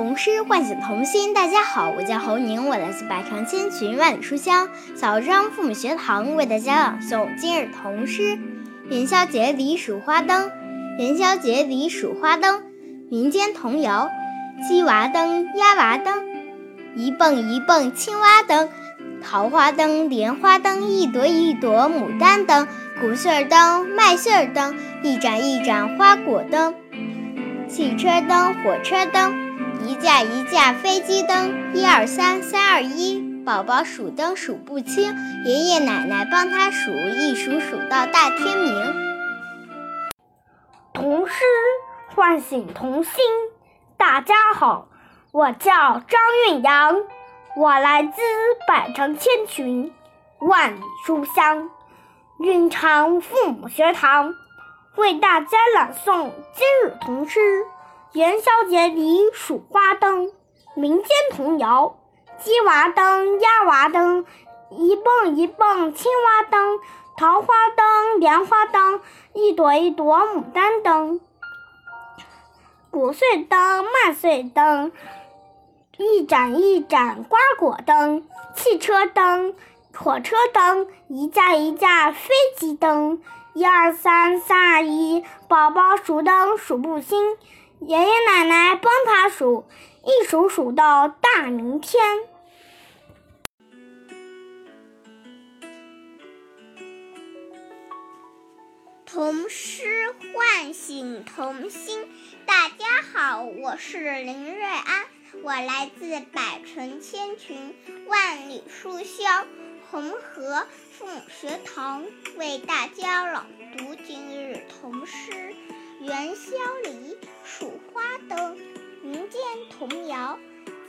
童诗唤醒童心。大家好，我叫侯宁，我来自百城千群万里书香小张父母学堂，为大家朗诵今日童诗。元宵节里数花灯，元宵节里数花灯。民间童谣：鸡娃灯，鸭娃灯，一蹦一蹦青蛙灯，桃花灯，莲花灯，一朵一朵牡丹灯，谷穗灯，麦穗灯，一盏一盏花果灯。汽车灯，火车灯，一架一架飞机灯，一二三，三二一，宝宝数灯数不清，爷爷奶奶帮他数，一数数到大天明。童诗唤醒童心。大家好，我叫张韵阳，我来自百城千群，万里书香蕴长父母学堂。为大家朗诵今日童诗：元宵节里数花灯。民间童谣：鸡娃灯，鸭娃灯，一蹦一蹦青蛙灯，桃花灯，莲花灯，一朵一朵牡丹灯。谷穗灯，麦穗灯，一盏一盏瓜果灯。汽车灯，火车灯，一架一架飞机灯。一二三，三二一，宝宝数灯数不清，爷爷奶奶帮他数，一数数到大明天。童诗唤醒童心。大家好，我是林瑞安，我来自百城千群，万里书香。红河父母学堂为大家朗读今日童诗《元宵里数花灯》。民间童谣：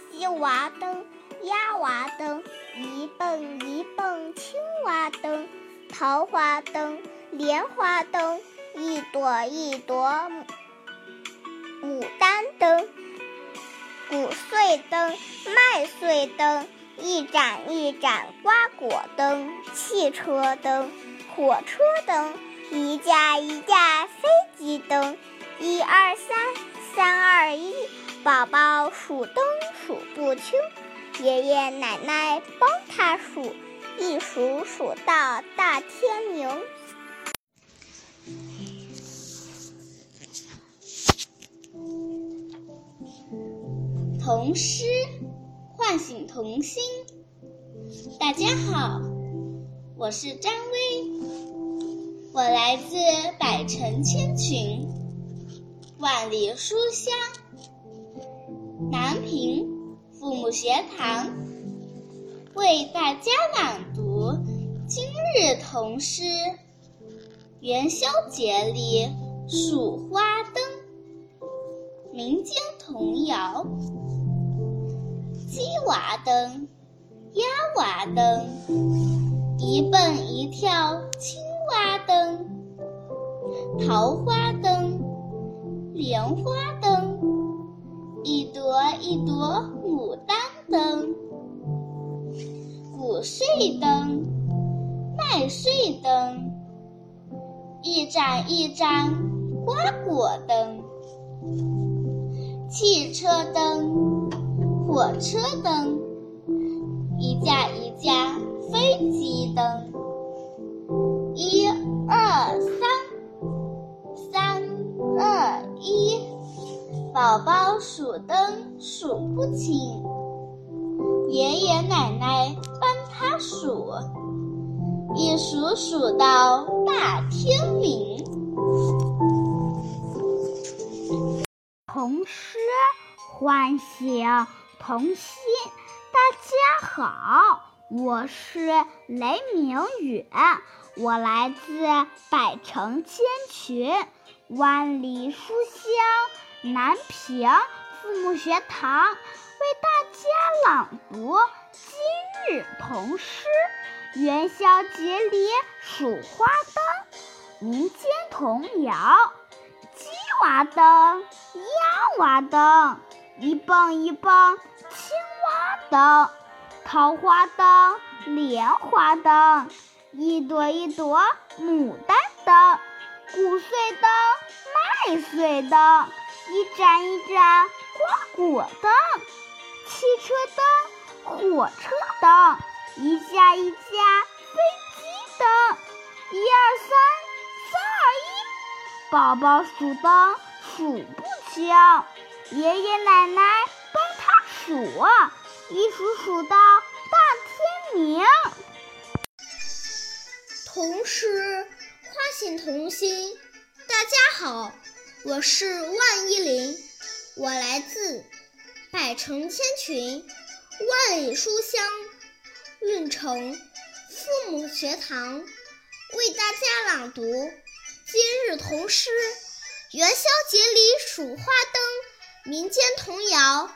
鸡娃灯，鸭娃灯，一蹦一蹦青蛙灯，桃花灯，莲花灯，一朵一朵牡丹灯，谷穗灯，麦穗灯。一盏一盏瓜果灯，汽车灯，火车灯，一架一架一灯，一二三，三二一，宝宝数灯数不清，爷爷奶奶帮他数，一数数到大天明。童诗。唤醒童心。大家好，我是张薇，我来自百城千群，万里书香南平父母学堂，为大家朗读今日童诗《元宵节里数花灯》民间童谣。鸡娃灯，鸭娃灯，一蹦一跳青花灯，桃花灯，莲花灯，一朵一朵牡丹灯，谷穗灯，麦穗灯，一盏一盏瓜果灯，汽车灯。火车灯，一架一架飞机灯，宝宝数灯数不清，爷爷奶奶帮他数，一数数到大天明。童诗唤醒。童心，大家好，我是雷明远，我来自百城千群，万里书香南平父母学堂，为大家朗读今日童诗《元宵节里数花灯》民间童谣：鸡娃灯，鸭娃灯。一蹦一蹦青蛙灯，桃花灯，莲花灯，一朵一朵牡丹灯，谷穗灯，麦穗灯，一盏一盏花果灯、汽车灯、火车灯，一架一架飞机灯，一二三，三二一，宝宝数灯数不清，爷爷奶奶帮他数，一数数到大天明。童诗唤醒童心。大家好，我是万依林，我来自百城千群、万里书香运城父母学堂，为大家朗读今日童诗《元宵节里数花灯》民间童谣：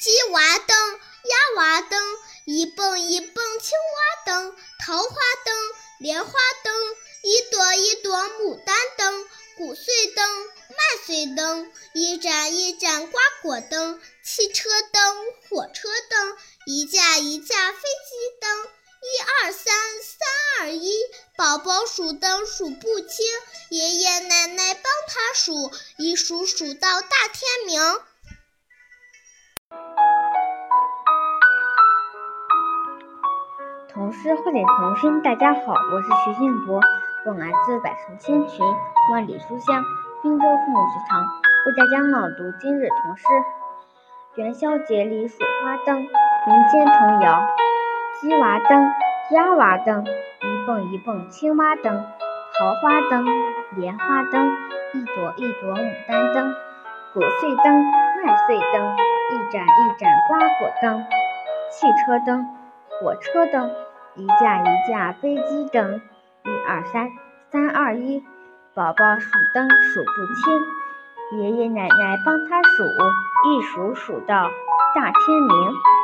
鸡娃灯、鸭娃灯，一蹦一蹦青蛙灯，桃花灯、莲花灯。一朵一朵牡丹灯，谷穗灯、麦穗灯，一盏一盏瓜果灯，汽车灯、火车灯，一架一架飞机灯，一二三，三二一，宝宝数灯数不清，爷爷奶奶帮他数，一数数到大天明。童诗唤醒童心，大家好，我是徐静博。我来自百城千群，万里书香，滨州父母学堂，为大家朗读今日童诗。元宵节里数花灯，民间童谣：鸡娃灯，鸭娃灯，一蹦一蹦青蛙灯，桃花灯，莲花灯，一朵一朵牡丹灯，谷穗灯，麦穗灯，一盏一盏瓜果灯，汽车灯，火车灯，一架一架飞机灯。一二三，三二一，宝宝数灯数不清，爷爷奶奶帮他数，一数数到大天明。